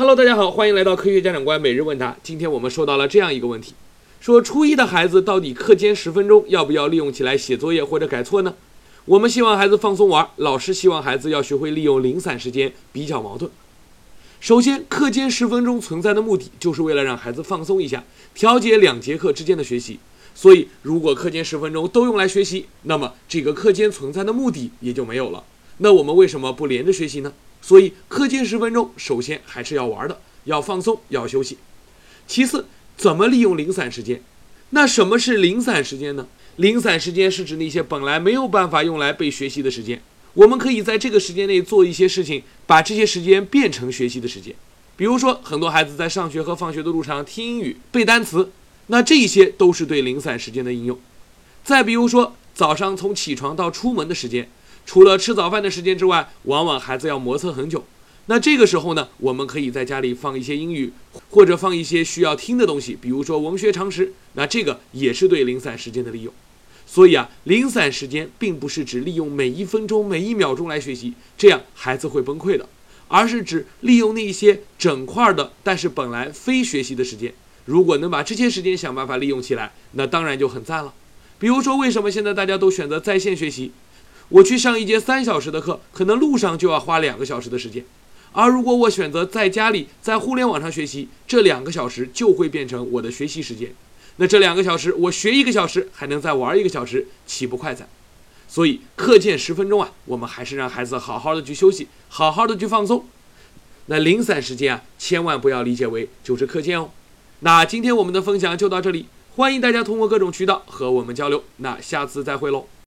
Hello，大家好，欢迎来到科学家长观每日问答。今天我们收到了这样一个问题，说初一的孩子到底课间十分钟要不要利用起来写作业或者改错呢？我们希望孩子放松玩，老师希望孩子要学会利用零散时间，比较矛盾。首先，课间十分钟存在的目的就是为了让孩子放松一下，调节两节课之间的学习。所以，如果课间十分钟都用来学习，那么这个课间存在的目的也就没有了。那我们为什么不连着学习呢？所以，课间十分钟，首先还是要玩的，要放松，要休息。其次，怎么利用零散时间？那什么是零散时间呢？零散时间是指那些本来没有办法用来被学习的时间。我们可以在这个时间内做一些事情，把这些时间变成学习的时间。比如说，很多孩子在上学和放学的路上听英语、背单词，那这些都是对零散时间的应用。再比如说，早上从起床到出门的时间，除了吃早饭的时间之外，往往孩子要磨蹭很久。那这个时候呢，我们可以在家里放一些英语，或者放一些需要听的东西，比如说文学常识。那这个也是对零散时间的利用。所以啊，零散时间并不是指利用每一分钟、每一秒钟来学习，这样孩子会崩溃的，而是指利用那些整块的，但是本来非学习的时间。如果能把这些时间想办法利用起来，那当然就很赞了。比如说，为什么现在大家都选择在线学习？我去上一节三小时的课，可能路上就要花两个小时的时间；而如果我选择在家里在互联网上学习，这两个小时就会变成我的学习时间。那这两个小时，我学一个小时，还能再玩一个小时，岂不快哉？所以课间十分钟啊，我们还是让孩子好好的去休息，好好的去放松。那零散时间啊，千万不要理解为就是课间哦。那今天我们的分享就到这里，欢迎大家通过各种渠道和我们交流。那下次再会喽。